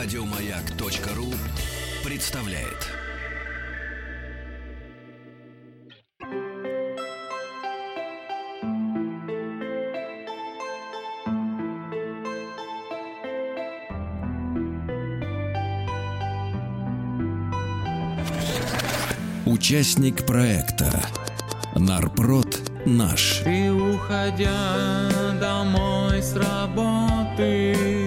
Радиомаяк.ру представляет. Участник проекта Нарпрод наш. Ты, уходя домой с работы,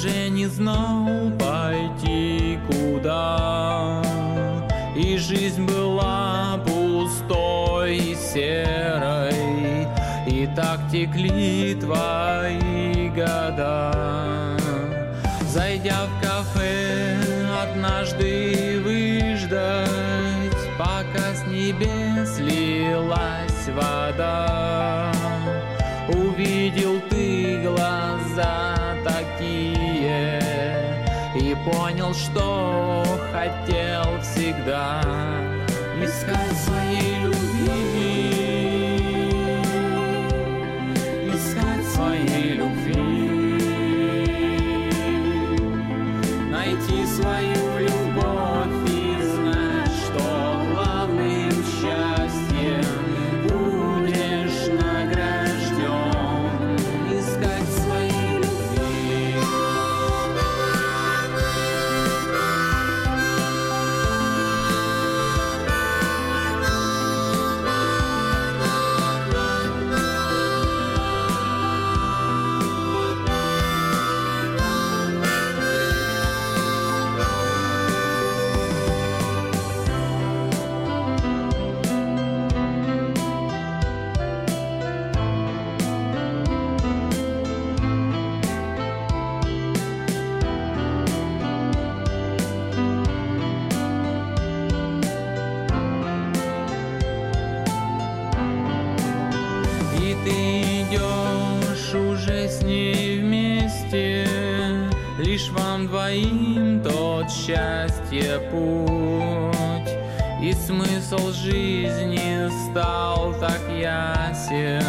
уже не знал пойти куда. И жизнь была пустой и серой, и так текли твои года. Зайдя в кафе однажды выждать, пока с небес лилась вода, и понял, что хотел всегда. Искать своей любви, искать своей любви, найти свою ты идешь уже с ней вместе, Лишь вам двоим тот счастье путь. И смысл жизни стал так ясен,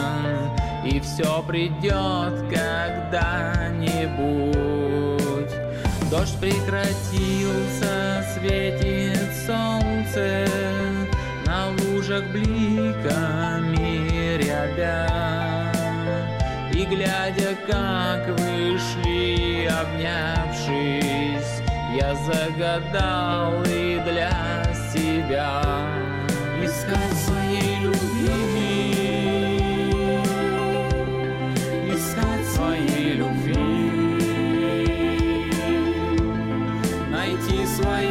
И все придет когда-нибудь. Дождь прекратился, светит солнце, На лужах бликами рябя. И глядя, как вышли, обнявшись, Я загадал и для себя. Искать своей любви, Искать своей любви, Найти свою